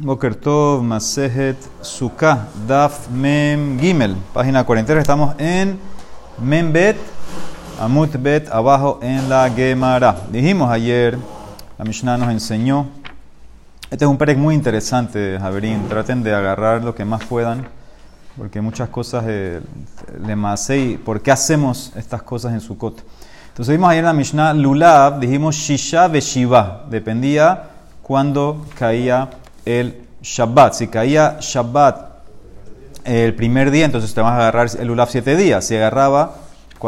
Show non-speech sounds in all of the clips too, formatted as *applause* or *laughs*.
Boker Tov, Masejet, Sukkah, Daf, Mem, Gimel. Página 43, estamos en Mem Bet, Amut Bet, abajo en la Gemara. Dijimos ayer, la Mishnah nos enseñó. Este es un perec muy interesante, Javerín. Traten de agarrar lo que más puedan, porque muchas cosas eh, le masé y por qué hacemos estas cosas en Sukkot. Entonces vimos ayer en la Mishnah Lulav, dijimos Shisha Veshiva, dependía cuando caía el Shabbat. Si caía Shabbat el primer día, entonces te vas a agarrar el Lulav siete días. Si agarraba,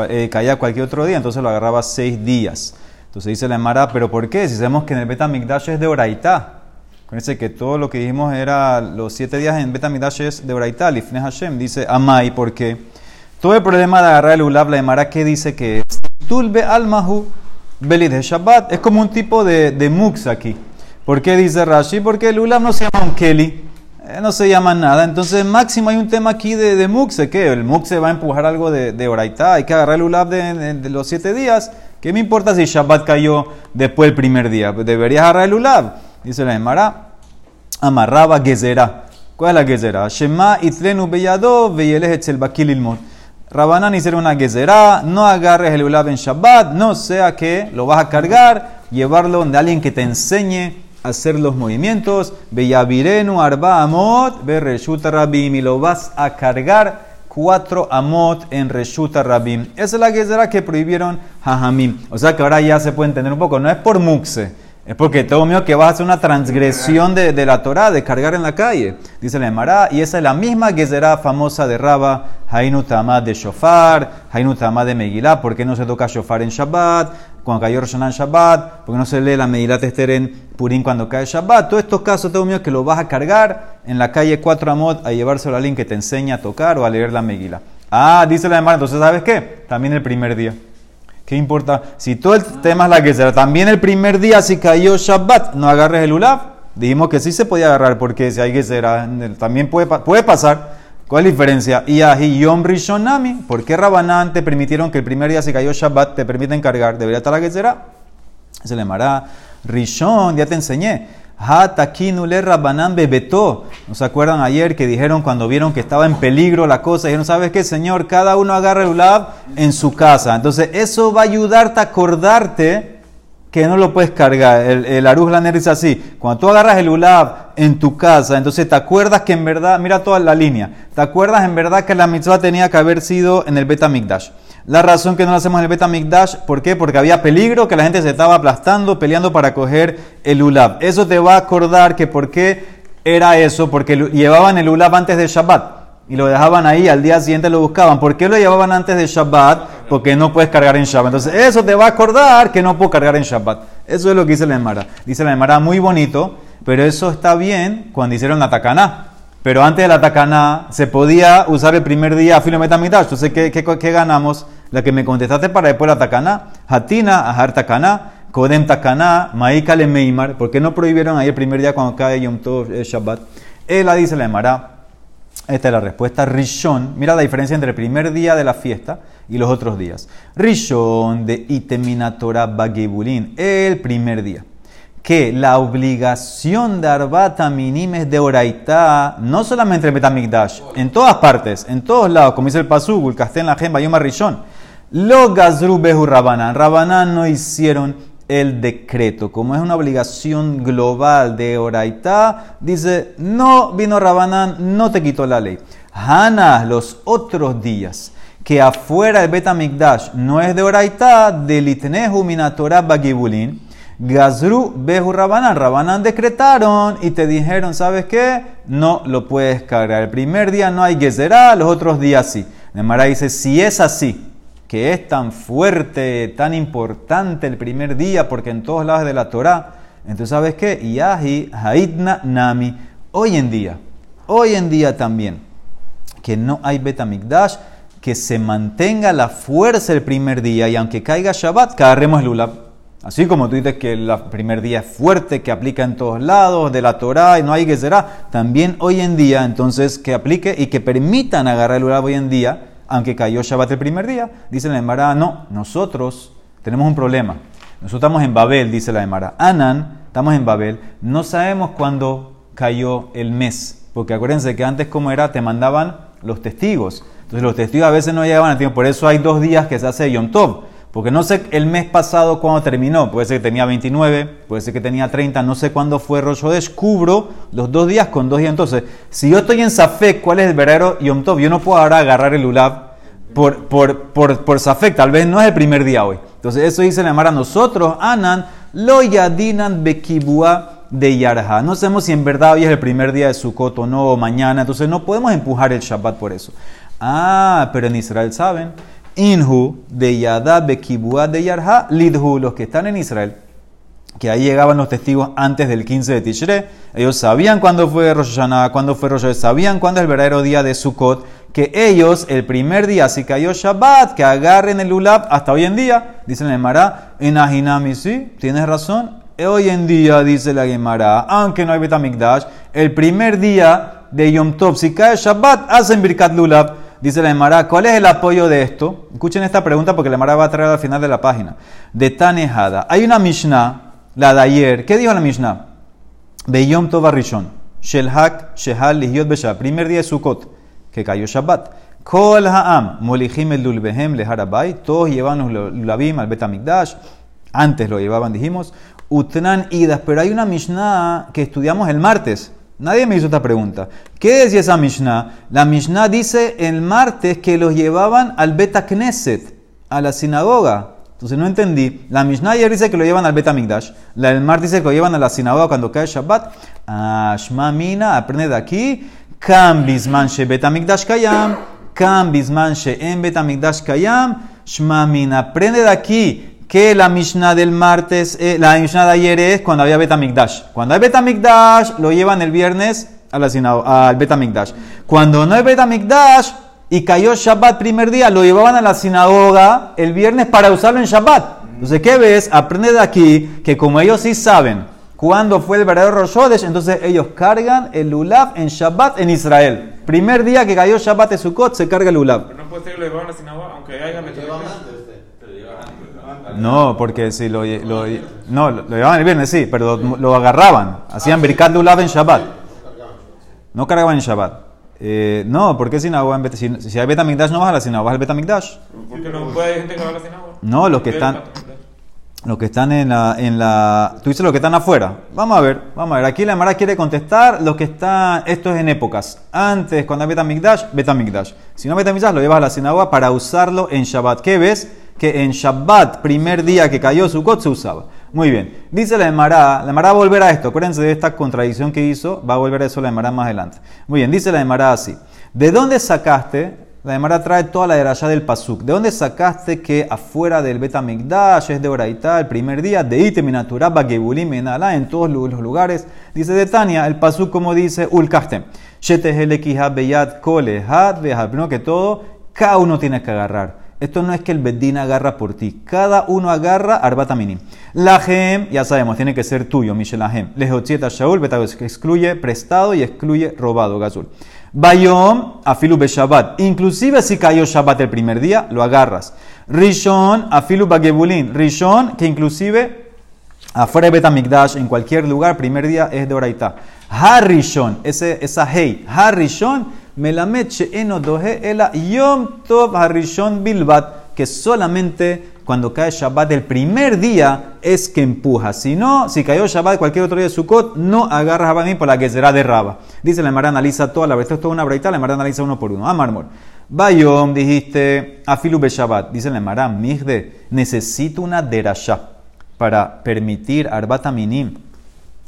eh, caía cualquier otro día, entonces lo agarraba seis días. Entonces dice la Emara, ¿pero por qué? Si sabemos que en el Betamigdash es de Oraitá. Acuérdense que todo lo que dijimos era los siete días en Betamigdash es de Oraitá. Lifne Hashem dice Amai, ¿por qué? Todo el problema de agarrar el Lulav, la Emara que dice que es Tulbe almahu belid Shabbat. Es como un tipo de, de mux aquí. ¿Por qué dice Rashi? Porque el Ulam no se llama un Keli, eh, no se llama nada. Entonces, máximo hay un tema aquí de, de Muxe, que el Muxe va a empujar algo de, de hay que agarrar el Ulam de, los siete días. ¿Qué me importa si Shabbat cayó después del primer día? Deberías agarrar el Ulam. Dice la Emara, amarraba Gezerá. ¿Cuál es la Gezerá? Shema itlenu beyado veyeleh etzel bakil ilmon. Rabanán hicieron una gezerá, no agarres el ulab en Shabbat, no sea que lo vas a cargar, llevarlo donde alguien que te enseñe hacer los movimientos. Beyavirenu arba amot, ve reshuta rabim, y lo vas a cargar cuatro amot en reshuta rabim. Esa es la gezerá que prohibieron hajamim. O sea que ahora ya se puede entender un poco, no es por muxe. Es porque todo mío que vas a hacer una transgresión de, de la Torah, de cargar en la calle. Dice la Emara, y esa es la misma gezerá famosa de Raba, Hainu Tamad de Shofar, Hainu Tamad de Megilá, ¿por qué no se toca Shofar en Shabbat? Cuando cayó Rosh en Shabbat, ¿por qué no se lee la Megilá Tester en Purim cuando cae Shabbat? Todos estos casos, todo mío que lo vas a cargar en la calle 4 Amot a llevárselo a alguien que te enseña a tocar o a leer la Megilá. Ah, dice la Emara, entonces ¿sabes qué? También el primer día. ¿Qué importa? Si todo el tema es la que será, también el primer día si cayó Shabbat, no agarres el Ulav. Dijimos que sí se podía agarrar porque si hay que será, también puede, puede pasar. ¿Cuál es la diferencia? Y ahi Yom Rishonami. ¿Por qué Rabanán te permitieron que el primer día si cayó Shabbat te permiten cargar? Debería estar la que será. Se le llamará Rishon, ya te enseñé. Hatakinule Rabanán bebeto. ¿No se acuerdan ayer que dijeron cuando vieron que estaba en peligro la cosa? Dijeron, ¿sabes qué, Señor? Cada uno agarra el ulab en su casa. Entonces, eso va a ayudarte a acordarte que no lo puedes cargar. El, el Aruj Laner dice así: cuando tú agarras el ulab en tu casa, entonces te acuerdas que en verdad, mira toda la línea, te acuerdas en verdad que la mitzvah tenía que haber sido en el Betamikdash. La razón que no lo hacemos en el Betamikdash, ¿por qué? Porque había peligro, que la gente se estaba aplastando, peleando para coger el ulab. Eso te va a acordar que por qué era eso, porque llevaban el ulab antes de Shabbat y lo dejaban ahí, al día siguiente lo buscaban. ¿Por qué lo llevaban antes de Shabbat? Porque no puedes cargar en Shabbat. Entonces, eso te va a acordar que no puedo cargar en Shabbat. Eso es lo que dice la Emara. Dice la Emara, muy bonito, pero eso está bien cuando hicieron la tacaná. Pero antes de la tacaná se podía usar el primer día filometamitash. Entonces, ¿qué, qué, qué ganamos? La que me contestaste para después la tacaná. Hatina, ajar tacaná. Kodem tacaná, maikale meimar. ¿Por qué no prohibieron ahí el primer día cuando cae Yom Tov eh, Shabbat? Ella dice la Emara. Esta es la respuesta. Rishon. Mira la diferencia entre el primer día de la fiesta y los otros días. Rishon de Iteminatora Bagibulin. El primer día que la obligación de Arbata Minimes de Oraitá, no solamente en Betamigdash, en todas partes, en todos lados, como dice el Pasuk, el Castel, la Gemba, Yom Rishon, lo Gazru Behu Rabanán, Rabanán no hicieron el decreto, como es una obligación global de Oraitá, dice, no vino Rabanán, no te quitó la ley. Hana, los otros días, que afuera del Betamigdash no es de Oraitá, del Itnehu Minatorah Bagibulin, Gazru Behu Rabanán. Rabanán decretaron y te dijeron, ¿sabes qué? No lo puedes cargar. El primer día no hay Gezerá, los otros días sí. Nemara dice, si es así, que es tan fuerte, tan importante el primer día, porque en todos lados de la Torah, entonces ¿sabes qué? Yahi Haidna Nami. Hoy en día, hoy en día también, que no hay Betamigdash, que se mantenga la fuerza el primer día y aunque caiga Shabbat, cargaremos el Ulab. Así como tú dices que el primer día es fuerte, que aplica en todos lados, de la Torah y no hay que será, también hoy en día, entonces, que aplique y que permitan agarrar el Urab hoy en día, aunque cayó Shabbat el primer día, dice la Emara, no, nosotros tenemos un problema. Nosotros estamos en Babel, dice la Emara. Anan, estamos en Babel, no sabemos cuándo cayó el mes. Porque acuérdense que antes como era, te mandaban los testigos. Entonces los testigos a veces no llegaban a tiempo. Por eso hay dos días que se hace Yom Tov. Porque no sé el mes pasado cuándo terminó. Puede ser que tenía 29, puede ser que tenía 30, no sé cuándo fue Rosh Hodesh. Cubro los dos días con dos días. Entonces, si yo estoy en Safek, ¿cuál es el verdadero Yom Tov? Yo no puedo ahora agarrar el Ulab por, por, por, por Safek. Tal vez no es el primer día hoy. Entonces, eso dice la a nosotros, Anan, lo yadinan bekibua de Yarha. No sabemos si en verdad hoy es el primer día de Sukkot o no, o mañana. Entonces, no podemos empujar el Shabbat por eso. Ah, pero en Israel saben Inhu de Yadad Bekibua de Yarha, Lidhu, los que están en Israel, que ahí llegaban los testigos antes del 15 de Tishre, ellos sabían cuándo fue Rosh Hashanah, cuándo fue Rosh Hashanah, sabían cuándo es el verdadero día de Sukkot, que ellos, el primer día, si cayó Shabbat, que agarren el Ulab hasta hoy en día, dicen el Gemara, en Ahinami, sí, tienes razón, hoy en día, dice la Gemara, aunque no hay Betamikdash, el primer día de Yom Tov, si cae Shabbat, hacen Birkat Lulab. Dice la Emara, ¿cuál es el apoyo de esto? Escuchen esta pregunta porque la Emara va a traer al final de la página. De Tanejada. Hay una Mishnah, la de ayer. ¿Qué dijo la Mishnah? Beyom Tov Rishon. Shelhak Shehal Lihiot Besha. Primer día de Sukkot, que cayó Shabbat. Kol Ha'am. Molihim el Lulbehem Leharabai. Todos llevan los Lulabim al Betamikdash. Antes lo llevaban, dijimos. Utnan Idas. Pero hay una Mishnah que estudiamos el martes. Nadie me hizo esta pregunta. ¿Qué decía esa Mishnah? La Mishnah dice el martes que los llevaban al Beta Knesset, a la sinagoga. Entonces no entendí. La Mishnah ayer dice que lo llevan al Beta Migdash. La martes dice que lo llevan a la sinagoga cuando cae Shabbat. Ah, Shma Mina, aprende de aquí. Kambisman she Beta Migdash Kayam. Kambisman she en Beta Migdash Kayam. Shma Mina, aprende de aquí que la Mishnah del martes, eh, la Mishnah de ayer es cuando había Betamikdash. Cuando hay Betamikdash, lo llevan el viernes a la al Betamikdash. Cuando no hay Betamikdash y cayó Shabbat primer día, lo llevaban a la sinagoga el viernes para usarlo en Shabbat. Entonces, ¿qué ves? Aprende de aquí que como ellos sí saben cuándo fue el verdadero Rosh entonces ellos cargan el Lulav en Shabbat en Israel. Primer día que cayó Shabbat de Sukkot, se carga el Lulav. Pero no puede ser que lo llevaban a la sinagoga, aunque haya no, porque si lo, lo, no, lo llevaban el viernes, sí, pero lo, agarraban. Hacían Birkat Lulav en Shabbat. No cargaban en Shabbat. Eh, no, ¿por qué sinagoga en si, si hay Betamigdash no vas a la sinagoga, vas al Betamigdash. Porque no puede gente que va a la sinagoga. No, los que están los que están en la, en la... Tú dices los que están afuera. Vamos a ver, vamos a ver. Aquí la Mara quiere contestar los que están... Esto es en épocas. Antes, cuando hay Betamigdash, Betamigdash. Si no Betamigdash, lo llevas a la sinagoga para usarlo en Shabbat. ¿Qué ves? Que en Shabbat, primer día que cayó Sukkot, se usaba. Muy bien. Dice la Emara, la Emara va a volver a esto. Acuérdense de esta contradicción que hizo, va a volver a eso la Emara más adelante. Muy bien, dice la Emara así. ¿De dónde sacaste? La Emara trae toda la derashá del Pasuk. ¿De dónde sacaste que afuera del Betamigdash es de Oraitá el primer día? De Iteminaturaba Gebulim en todos los lugares. Dice de Tania, el Pasuk como dice, Ulkastem. Beyat Kole que todo, cada uno tiene que agarrar. Esto no es que el Bedín agarra por ti. Cada uno agarra arbata minim. La gem, ya sabemos, tiene que ser tuyo, Michel Ahem. Lejochieta Shaul, que excluye prestado y excluye robado, Gazul. Bayom, afilu Shabbat. Inclusive si cayó Shabbat el primer día, lo agarras. Rishon, afilu bagebulin. Rishon, que inclusive afuera de Betamikdash, en cualquier lugar, primer día es de Oraita. Harishon, ese, esa hey. Harishon, Melamed she'eno dohe ela yom tov harishon bilbat, que solamente cuando cae Shabbat el primer día es que empuja. Si no, si cayó Shabbat cualquier otro día de Sukkot, no agarra mí por la que será de Raba. Dice la Mara analiza toda la verdad, es toda una breita, la Mara analiza uno por uno. Ah, mármol. Bayom, dijiste, afilu be Shabbat. Dice la Mara, migde, necesito una derasha para permitir arbata minim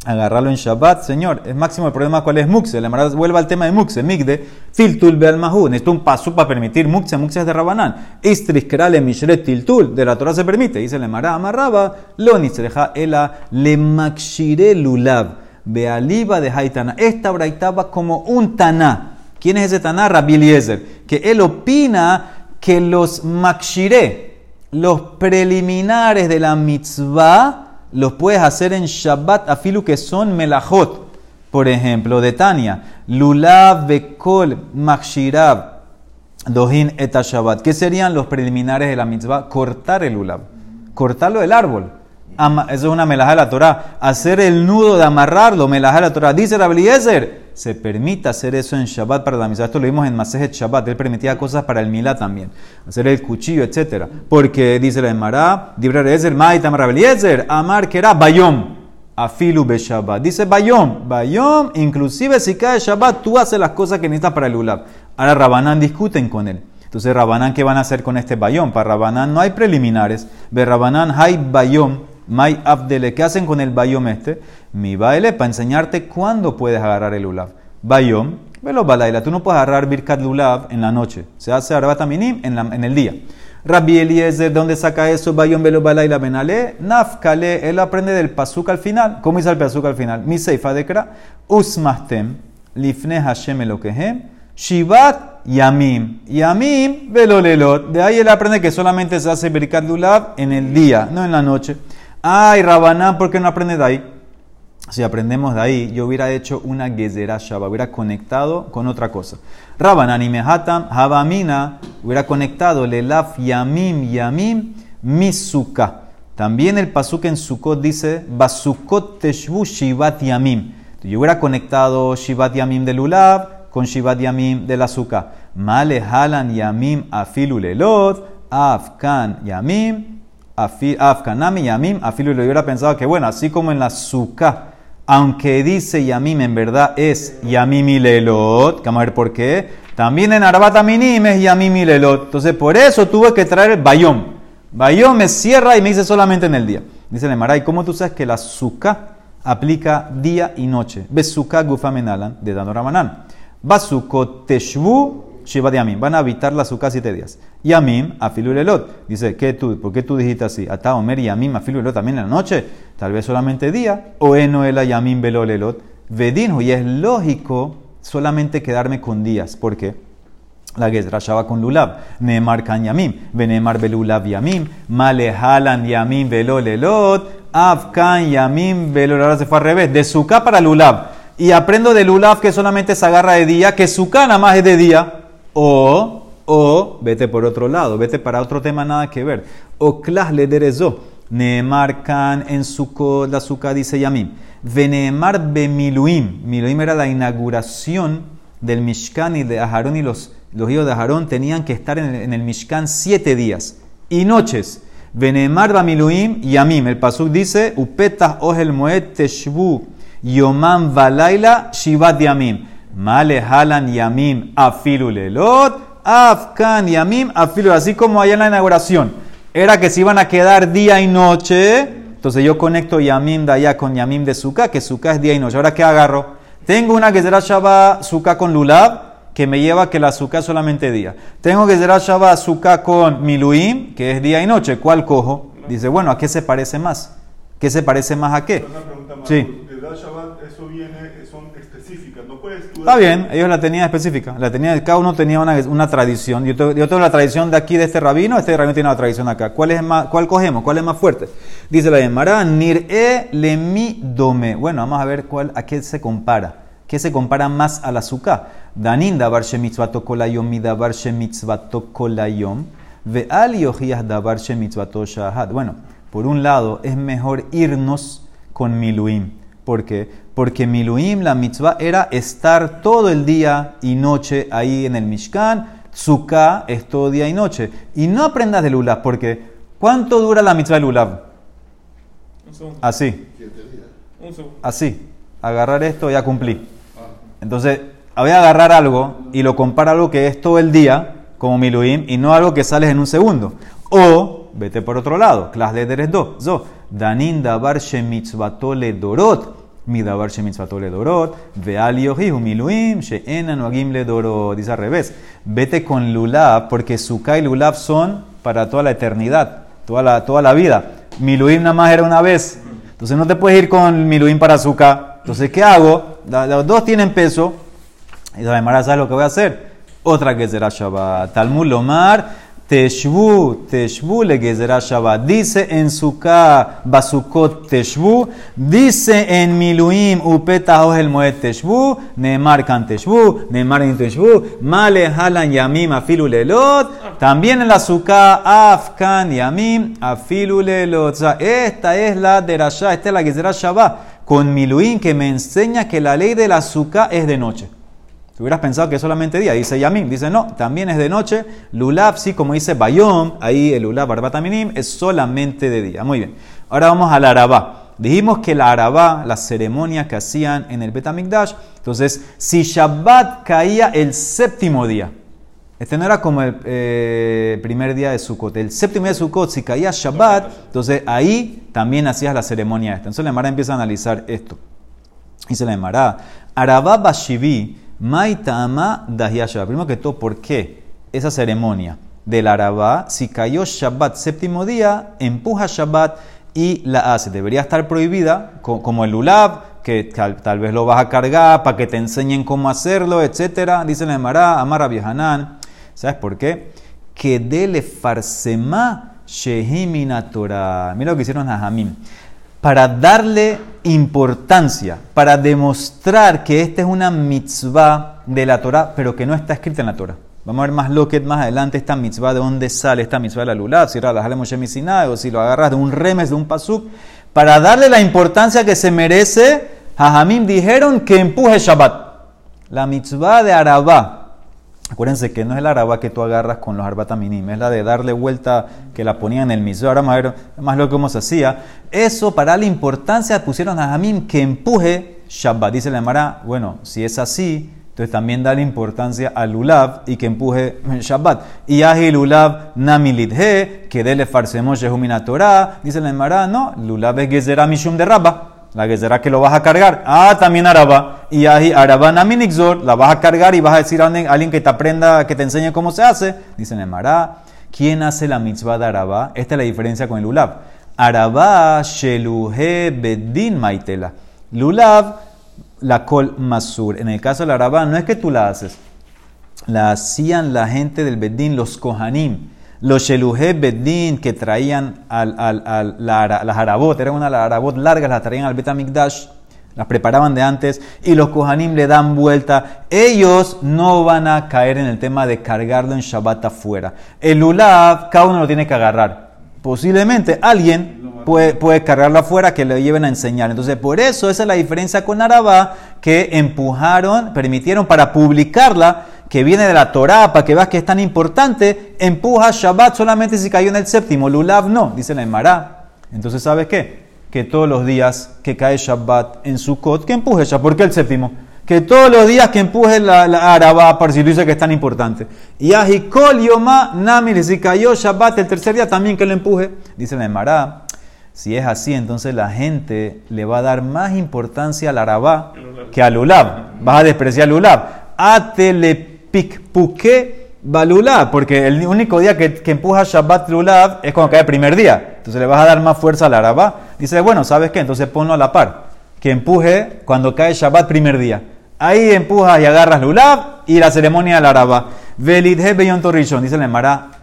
agarrarlo en Shabbat, señor. Es máximo el problema cuál es Muxe. La Mara vuelve al tema de Muxe. Migde, filtul beal mahu. Necesito un paso para permitir Muxe. Muxe es de Rabanán. Istris krale mishret tiltul. De la Torah se permite. Dice la Mara amarraba. Lo nisreja ela le makshire lulav. Bealiba de haitana. Esta braitaba como un taná. ¿Quién es ese taná? Rabbi Eliezer. Que él opina que los makshire, los preliminares de la mitzvah, los puedes hacer en Shabbat afilu que son melajot. Por ejemplo, de Tania, lulav bekol makshirab dohin eta Shabbat. ¿Qué serían los preliminares de la mitzvah? Cortar el lulav, cortarlo del árbol. Ama- eso es una melajá de la Torah. Hacer el nudo de amarrarlo, melajá de la Torah. Dice Rabbi Eliezer, se permite hacer eso en Shabbat para la misa. Esto lo vimos en Masejet Shabbat. Él permitía cosas para el milá también. Hacer el cuchillo, etc. Porque dice la Emara, Dibra Eliezer, Maitam Rabbi Eliezer, Amar era Bayom. Afilu be Shabbat. Dice Bayom. Bayom, inclusive si cae Shabbat, tú haces las cosas que necesitas para el ulab. Ahora Rabanán discuten con él. Entonces, Rabanán, ¿qué van a hacer con este bayom? Para Rabanán no hay preliminares. Ve Rabanán, hay bayom, may abdele. ¿Qué hacen con el bayom este? Mi baile, para enseñarte cuándo puedes agarrar el ulav. Bayom, velo balaila. Tú no puedes agarrar birkat lulav en la noche. Se hace arabata minim en, en el día. Rabbi Eliezer, ¿de dónde saca eso? Bayom velo balaila benale. Nafkale, él aprende del pasuk al final. ¿Cómo dice el pasuk al final? Mi seifa dekra. Usmahtem, lifne Hashem elokehem. Shivat Yamim. Yamim velolelot. De ahí él aprende que solamente se hace Birkat Lulav en el día, no en la noche. Ay, Rabanán, ¿por qué no aprende de ahí? Si aprendemos de ahí, yo hubiera hecho una Gezerah Shabbat, hubiera conectado con otra cosa. Rabanán y Mehatam, Habamina, hubiera conectado Lelaf Yamim Yamim Misuka. También el pasuk en Sukkot dice Basukot Teshvu Shivat Yamim. Yo hubiera conectado Shivat Yamim del Ulav con Shivat Yamim del Azúcar. Male Halan Yamim Afilu Lelot, Afkan Yamim, Afkanami Yamim Afilu. Yo hubiera pensado que, bueno, así como en la Sukkah, aunque dice Yamim en verdad es Yamim y Lelot, vamos a ver por qué, también en Arbata Minim es Yamim y Lelot. Entonces, por eso tuve que traer el Bayom. Bayom me cierra y me dice solamente en el día. Dice el Emara, ¿y cómo tú sabes que la Sukkah aplica día y noche? Besukkah gufamenalan de Dano Ramanán. Basukot teshvu shiva yamim. Van a habitar la Sukkah siete días. Yamim afilu lelot. Dice, ¿qué tú, ¿por qué tú dijiste así? Ata omer yamim afilu lelot también en la noche. Tal vez solamente día. O eno el yamim velo. Vedinhu. Y es lógico solamente quedarme con días. ¿Por qué? La Gezra Shaba con Lulav. Neemar kan Yamim. Venemar belulav Yamim. Malehalan Yamim velo lelot. Afkan Yamim velo Ahora se fue al revés. De Sukkah para Lulav. Y aprendo de Lulav que solamente se agarra de día. Que Sukkah nada más es de día. O, o, vete por otro lado. Vete para otro tema nada que ver. O klas le derezo. Neemar kan en Sukkot. La Sukkah dice Yamim. Veneemar bemiluim. Miluim era la inauguración del Mishkan y de Aharón y los, los hijos de Aharón tenían que estar en el, Mishkan siete días y noches. Venemar Bamiluim Yamim. El pasuk dice: Upetah ohel moed teshvu yomam valaila shivat yamim. Male halan yamim afilu lelot. Afkan yamim afilu. Así como allá en la inauguración. Era que se iban a quedar día y noche. Entonces yo conecto yamim de allá con yamim de Sukkah, que Sukkah es día y noche. Ahora, ¿qué agarro? Tengo una que será Shabbat Sukkah con Lulav, que me lleva que la Sukkah es solamente día. Tengo que será Shabbat Sukkah con Miluim, que es día y noche. ¿Cuál cojo? Dice, bueno, ¿a qué se parece más? ¿Qué se parece más a qué? Una pregunta más. Sí. Eso viene, son específicas. No puedes tú Está bien, ellos la tenían específica. La tenían, cada uno tenía una, una tradición. Yo yo tengo la tradición de aquí, de este rabino, este rabino tiene la tradición acá. ¿Cuál, es más, ¿Cuál cogemos? ¿Cuál es más fuerte? Dice la Gemara, Nir'e lemi dome. Bueno, vamos a ver cuál, a qué se compara. ¿Qué se compara más al azúcar? Danin davar shemitzvato kolayom mi davar shemitzvato kolayom. Ve'al yohias davar shemitzvato shahad. Bueno, por un lado, es mejor irnos con miluim. ¿Por qué? Porque miluim, la mitzvah, era estar todo el día y noche ahí en el Mishkan. Sukkah es todo día y noche. Y no aprendas de lulav, porque ¿cuánto dura la mitzvah de lulav? Un segundo. Así, Un segundo. así. Agarrar esto, ya cumplí. Entonces, voy a agarrar algo y lo compara a algo que es todo el día, como miluim, y no algo que sales en un segundo. O, vete por otro lado, klas de deres do, zo, danin davar shemitzvato le dorot, mi davar shemitzvato le dorot, veal yohihu miluim, she'ena noagim le dorot, dice al revés, vete con lulav, porque sukkah y lulav son para toda la eternidad, toda la, toda la vida. Miluim nada más era una vez, entonces no te puedes ir con miluim para sukkah. Entonces, ¿qué hago? Los dos tienen peso, y la Gemara sabe lo que voy a hacer. Otra que será Shabbat. Talmud Lomar, Teshvu, Teshvu le Gezerá Shabbat. Dice en Sukkah, Basukot Teshvu. Dice en Miluim, Upeta el Moed Teshvu. Neemar kan Teshvu. Neemar in Teshvu. Male halan yamim afilu lelot. También en la suká, afkan y amim, afilule lotza. Esta es la de Rasha, esta es la que será Shabbat, con Miluín que me enseña que la ley de la suká es de noche. Si hubieras pensado que es solamente día, dice Yamim, dice no, también es de noche. Lulav, sí, como dice Bayom, ahí el Lulav Barbataminim es solamente de día. Muy bien. Ahora vamos al Arabá. Dijimos que la Arabá, la ceremonia que hacían en el Betamikdash, entonces, si Shabbat caía el séptimo día, este no era como el eh, primer día de Sukkot, el séptimo día de Sukkot, si caía Shabbat, entonces ahí también hacías la ceremonia esta. Entonces la Emara empieza a analizar esto. Dice la Emara, Arabá Bashivi, Maitama Shabbat. Primero que todo, ¿por qué esa ceremonia del Arabá, si cayó Shabbat séptimo día, empuja Shabbat y la hace. Debería estar prohibida, como el Lulab, que tal, vez lo vas a cargar para que te enseñen cómo hacerlo, etc. Dice la Emara, Amara Viehanan. ¿Sabes por qué? Que dele farsema shehimina Torah. Mira lo que hicieron a Jamim. Para darle importancia, para demostrar que esta es una mitzvah de la Torah, pero que no está escrita en la Torah. Vamos a ver más loquet más adelante esta mitzvah, de dónde sale esta mitzvah de la lulav, si la o si lo agarras de un remes, de un pasuk, para darle la importancia que se merece, Jajamim dijeron que empuje Shabbat. La mitzvah de Arabá. Acuérdense que no es el Arabá que tú agarras con los arbataminim, es la de darle vuelta que la ponían en el mitzvah. Ahora a ver más lo que hemos hacía. Eso, para darle importancia, pusieron a Jajamim que empuje Shabbat. Dice la Mara, bueno, si es así, entonces también da la importancia al lulav y que empuje *laughs* Shabbat. Y ahi lulav namilidhe, que dele farsemos yehumina Torah. Dice la Emara, no, lulav es gezerá mishum de rabba. La gezerá que lo vas a cargar. Ah, también araba. Y ahi araba naminixor, la vas a cargar y vas a decir a alguien que te aprenda, que te enseñe cómo se hace. Dice la Emara, ¿quién hace la mitzvah de araba? Esta es la diferencia con el lulav. Araba sheluhe bedin maitela. Lulav la col masur. En el caso de la arabá, no es que tú la haces. La hacían la gente del Bedín, los kohanim. Los sheluje Bedín que traían al, al, la, las arabot, eran una arabot largas, las traían al Betamikdash, las preparaban de antes y los kohanim le dan vuelta. Ellos no van a caer en el tema de cargarlo en Shabbat afuera. El ulab, cada uno lo tiene que agarrar. Posiblemente alguien puede, puede cargarlo afuera que le lleven a enseñar. Entonces, por eso esa es la diferencia con Arabá, que empujaron, permitieron para publicarla, que viene de la Torá, para que veas que es tan importante, empuja Shabbat solamente si cayó en el séptimo, Lulav no, dice la Emara. Entonces, ¿sabes qué? Que todos los días que cae Shabbat en Sukkot, que empuje Shabbat. ¿Por qué el séptimo? que todos los días que empuje la, la araba, para si dice que es tan importante. Y Ajikol Yoma Nami, si cayó Shabbat el tercer día, también que lo empuje. Dice la Emara, si es así, entonces la gente le va a dar más importancia al arabá que al ulab. Vas a despreciar al ulab. Atelepikpuke balulab, porque el único día que, empuja Shabbat lulab es cuando cae el primer día. Entonces le vas a dar más fuerza al arabá. Dice, bueno, ¿sabes qué? Entonces ponlo a la par. Que empuje cuando cae Shabbat primer día. Ahí empujas y agarras lulab y la ceremonia del arabá. Velidhe beyon torrishon, dice la Emara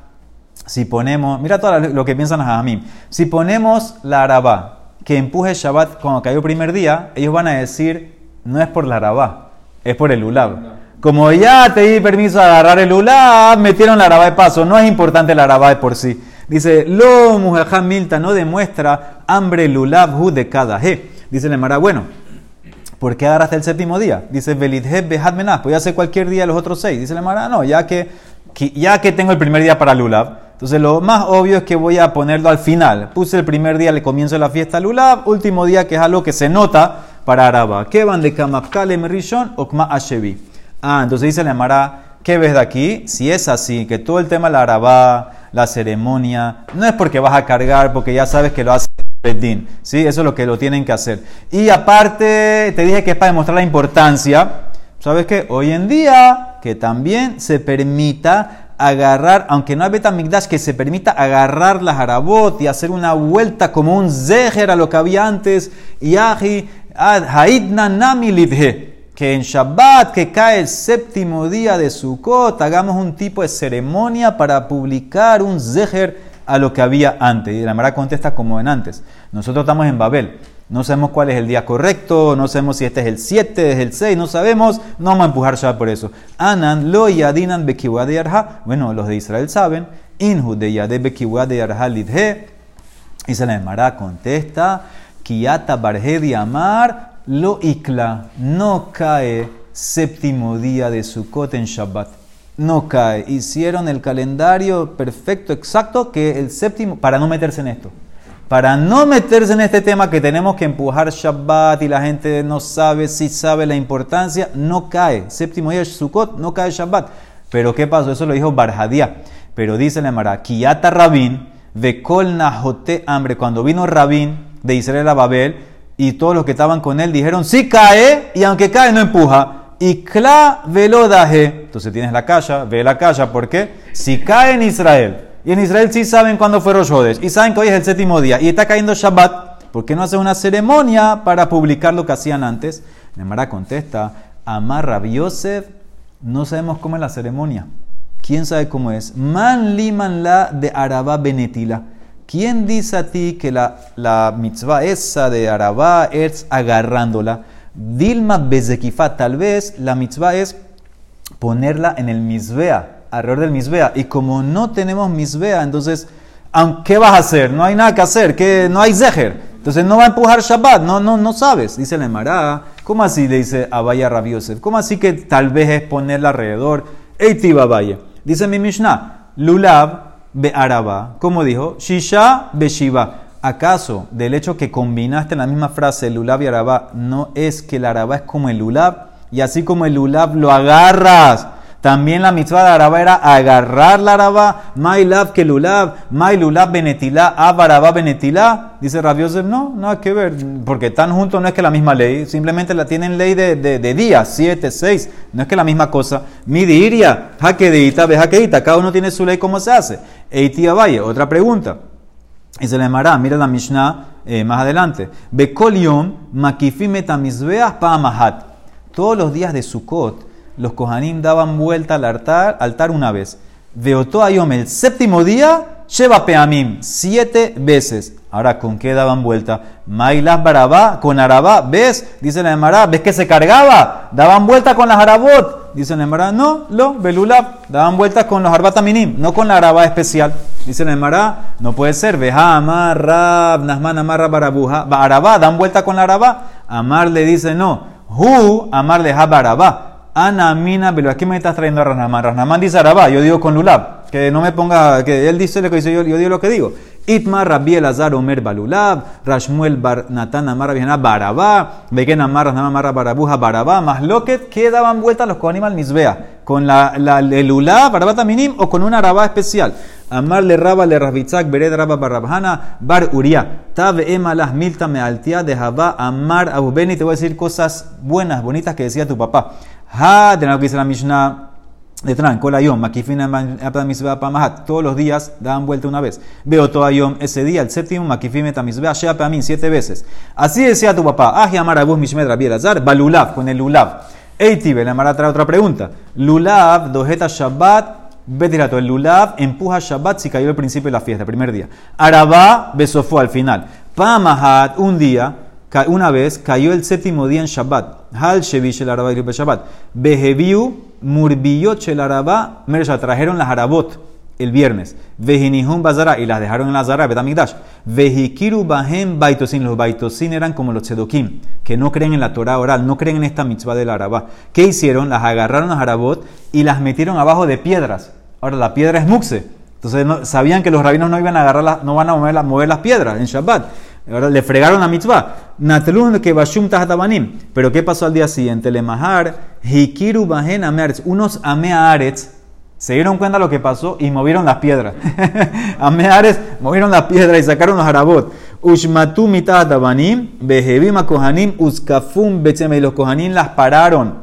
si ponemos, mira todo lo que piensan a mí, si ponemos la arabá que empuje Shabbat cuando cayó el primer día, ellos van a decir, no es por la arabá, es por el ulab. Como ya te di permiso de agarrar el ulab, metieron la arabá de paso, no es importante la arabá de por sí. Dice, lo mujajá milta no demuestra hambre lulab hu de cada he. Dice la Mara, bueno, ¿por qué agarraste el séptimo día? Dice, velidhe behad menah, pues ya hacer cualquier día los otros seis. Dice la Mara, no, ya que, ya que tengo el primer día para lulab, entonces lo más obvio es que voy a ponerlo al final. Puse el primer día, le comienzo la fiesta Lulab, último día que es algo que se nota para Araba. ¿Qué van de Kamapkale Merishon o Kma Ashevi? Ah, entonces dice la Mara, ¿qué ves de aquí? Si es así, que todo el tema de la Araba, la ceremonia, no es porque vas a cargar, porque ya sabes que lo hace Bedín. ¿sí? Eso es lo que lo tienen que hacer. Y aparte, te dije que es para demostrar la importancia. ¿Sabes qué? Hoy en día, que también se permita agarrar, aunque no hay Betamigdash, que se permita agarrar la jarabot y hacer una vuelta como un zeher a lo que había antes, y que en Shabbat, que cae el séptimo día de Sukkot, hagamos un tipo de ceremonia para publicar un zeher a lo que había antes. Y la Mara contesta como en antes. Nosotros estamos en Babel. No sabemos cuál es el día correcto, no sabemos si este es el 7, es el 6, no sabemos, no vamos a empujar por eso. Anan lo yadinan bekiwa de yarha. Bueno, los de Israel saben. Inhu de yade bekiwa de yarha lidhe. Y se la contesta, Kiata barhe amar lo ikla. No cae séptimo día de Sukkot en Shabbat. No cae. Hicieron el calendario perfecto, exacto, que el séptimo, para no meterse en esto para no meterse en este tema que tenemos que empujar Shabbat y la gente no sabe si sabe la importancia, no cae. Séptimo día Sukkot, no cae Shabbat. Pero ¿qué pasó? Eso lo dijo Barjadía. Pero dice la Mara, Kiyata Rabin, de Kol Najote Hambre. Cuando vino Rabin de Israel a Babel y todos los que estaban con él dijeron, sí cae y aunque cae no empuja. Y Kla velodaje. Entonces tienes la calle, ve la calle, ¿por qué? Si cae en Israel y en Israel sí saben cuándo fue Rosh Y saben que hoy es el séptimo día. Y está cayendo Shabbat. ¿Por qué no hacen una ceremonia para publicar lo que hacían antes? Nemara contesta, Amar Rabbi Yosef, no sabemos cómo es la ceremonia. ¿Quién sabe cómo es? Man liman la de Arabá Benetila. ¿Quién dice a ti que la, la mitzvah esa de Arabá es agarrándola? Dilma Bezekifa, tal vez la mitzvah es ponerla en el misbea alrededor del misbea. Y como no tenemos misbea, entonces, ¿qué vas a hacer? No hay nada que hacer, que no hay zeher. Entonces no va a empujar Shabbat, no, no, no sabes. Dice la Emara, ¿cómo así? Le dice Abaya Rabbi Yosef. ¿Cómo así que tal vez es ponerla alrededor? Eitiva Abaya. Dice mi Mishnah, Lulav be Araba. ¿Cómo dijo? Shisha be Shiva. ¿Acaso del hecho que combinaste en la misma frase Lulav y Araba no es que el Araba es como el Lulav? Y así como el Lulav lo agarras también la mitzvah de Araba era agarrar la Lav Kelulav, Mai Lulav Benetilá, Abaraba Benetilá. Dice Rabbi Yosef, no, nada que ver, porque están juntos, no es que la misma ley, simplemente la tienen ley de, de, días, siete, seis, no es que la misma cosa. Mi diría, jaquedita, ve jaquedita, cada uno tiene su ley, ¿cómo se hace? Eitia Valle, otra pregunta. Y se le llamará, mira la Mishnah eh, más adelante. Bekolium makifim pa mahat. Todos los días de Sukkot, los Kohanim daban vuelta al altar, una vez. Veotó Ayom, el séptimo día, lleva Peamim, siete veces. Ahora, ¿con qué daban vuelta? Mailas Barabá, con Arabá, ¿ves? Dice la Emara, ¿ves que se cargaba? Daban vuelta con las Arabot. Dice la Emara, no, lo, Belulab, daban vuelta con los Arbataminim, no con la Arabá especial. Dice la Emara, no puede ser, Veja, Amar, Nasman, Amarra, Barabuja, Arabá, dan vuelta con la Arabá. Amar le dice, no, Hu, Amar le Barabá. Ana Mina, pero aquí me estás trayendo a Rasnaman. Rasnaman dice Arabá, yo digo con Lulab. Que no me ponga, que él dice lo que dice yo, yo digo lo que digo. Itma Rabbi Elazar Omer Balulab, Rashmuel Bar Natan Amar Rabbi Barabá, Beken Amar Rasnaman Amar Barabuja Barabá, más lo que daban vueltas los Kohanim al Misbea, con la, la, el Ulab, Barabá Minim o con una Arabá especial. Amar le Raba le Rabitzak, Bered Raba Barabhana, Bar Uria, Tab Emalas Milta Mealtia de Jabá, Amar Abubeni, te voy a decir cosas buenas, bonitas que decía tu papá. Ha, de que dice la Mishnah de Tran, Kolayom, Makifina Misbea Pamahat, todos los días daban vuelta una vez. Veo Toayom, ese día, el séptimo, Makifime Tamizbea Shea Pamim, siete veces. Así decía tu papá, Aji Amarabus Mishmed Rabbi Elazar, Balulav, con el Lulav. Eitibe, la Mara trae otra pregunta. Lulav, Dojeta Shabbat, Betirato, el Lulav empuja Shabbat si cayó el principio de la fiesta, primer día. Arabá, besofó al final. Pamahat, un día, una vez cayó el séptimo día en Shabbat. Hal Shevish el Arabá Shabbat. Beheviu Murbiyot el Arabá. Mersha trajeron las Arabot el viernes. Vejinihum Bazara y las dejaron en la Zara, Betamigdash. Vejikiru Bahem Baitosin. Los Baitosin eran como los Tzedokim, que no creen en la Torah oral, no creen en esta mitzvah del Arabá. ¿Qué hicieron? Las agarraron las Arabot y las metieron abajo de piedras. Ahora, la piedra es muxe. Entonces sabían que los rabinos no iban a agarrar, no van a mover, mover las piedras en Shabbat. Ahora le fregaron la mitzvah. Natelun que bashum tahatabanim. Pero ¿qué pasó al día siguiente? Le mahar, hikiru bahen amearetz. Unos amearetz se dieron cuenta de lo que pasó y movieron las piedras. *laughs* amearetz movieron las piedras y sacaron los harabot. Ushmatu mitahatabanim, behevim a kohanim, uskafum betzeme. Y los kohanim las pararon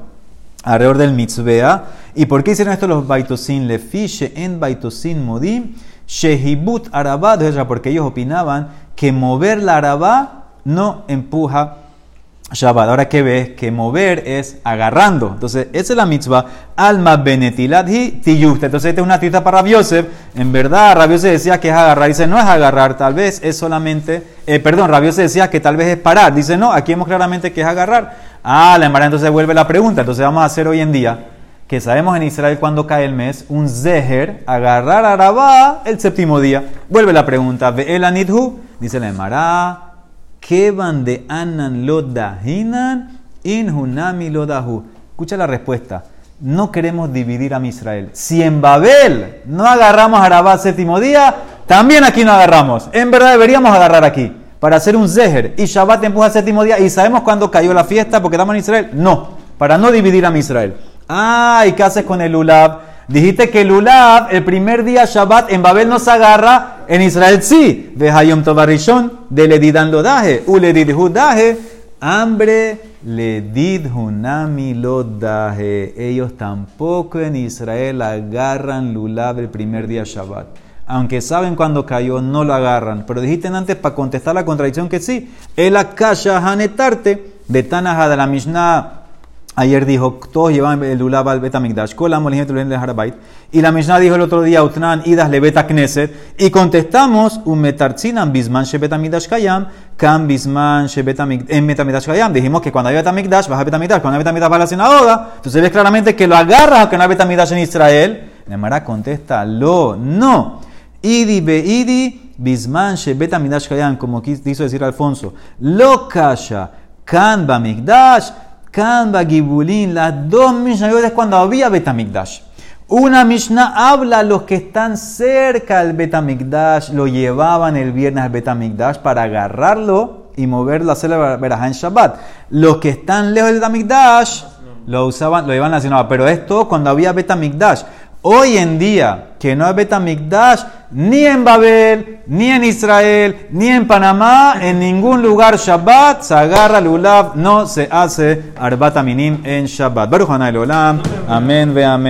alrededor del mitzvah. ¿Y por qué hicieron esto los baitosin? Le fiche en baitosin modim. Shehibut arabad, porque ellos opinaban que mover la arabá no empuja Shabbat. Ahora que ves que mover es agarrando. Entonces, esa es la mitzvah. Alma benetilat hi tiyusta. Entonces, esta es una tita para Rabiosef. En verdad, Rabiosef decía que es agarrar. Dice, no es agarrar, tal vez es solamente. Eh, perdón, Rabiosef decía que tal vez es parar. Dice, no, aquí vemos claramente que es agarrar. Ah, la embarada entonces vuelve la pregunta. Entonces, vamos a hacer hoy en día que sabemos en Israel cuando cae el mes, un zeher, agarrar a Rabá el séptimo día. Vuelve la pregunta, ve el anidhu, dice la Emara, van de anan lo dahinan, in hunami lo dahu. Escucha la respuesta. No queremos dividir a Israel. Si en Babel no agarramos a Rabá el séptimo día, también aquí no agarramos. En verdad deberíamos agarrar aquí para hacer un zeher. Y Shabbat empuja el séptimo día. ¿Y sabemos cuándo cayó la fiesta porque estamos en Israel? No, para no dividir a Israel. Ah, ¿y qué haces con el Ulab? Dijiste que el Ulab, el primer día Shabbat en Babel no se agarra, en Israel sí. De Hayom Tobarishon, de Ledidan Lodaje, Uledid Hudaje, hambre, Ledid Hunami Lodaje. Ellos tampoco en Israel agarran Lulab el primer día Shabbat. Aunque saben cuándo cayó, no lo agarran. Pero dijiste antes para contestar la contradicción que sí. El Akasha Hanetarte de Tanaha de la Mishnah Ayer dijo, todos llevan el Lulab al Betamigdash, y la Mishnah dijo el otro día, Utnan idas le beta Knesset, y contestamos, un metarzinan bisman she Betamigdash kayam, kam bisman she en Betamigdash kayam. Dijimos que cuando hay Betamigdash, vas a Betamigdash, cuando hay Betamigdash vas a la sinagoga, entonces ves claramente que lo agarras que no hay Betamigdash en Israel. La contesta, lo, no. Idi be idi, bisman she Betamigdash kayam, como quiso decir Alfonso, lo kasha, kan bamigdash, Kanba Gibulín, las dos Mishnayot cuando había Betamigdash. Una Mishnah habla los que están cerca del Betamigdash, lo llevaban el viernes al Betamigdash para agarrarlo y moverlo a hacer la en Shabbat. Los que están lejos del Betamigdash lo usaban, lo llevaban a la Pero esto cuando había Betamigdash. Hoy en día, que no hay Betamigdash, ni en Babel, ni en Israel, ni en Panamá, en ningún lugar Shabbat se agarra no se hace Arbat Aminim en Shabbat. Baruch Olam, amén ve amén.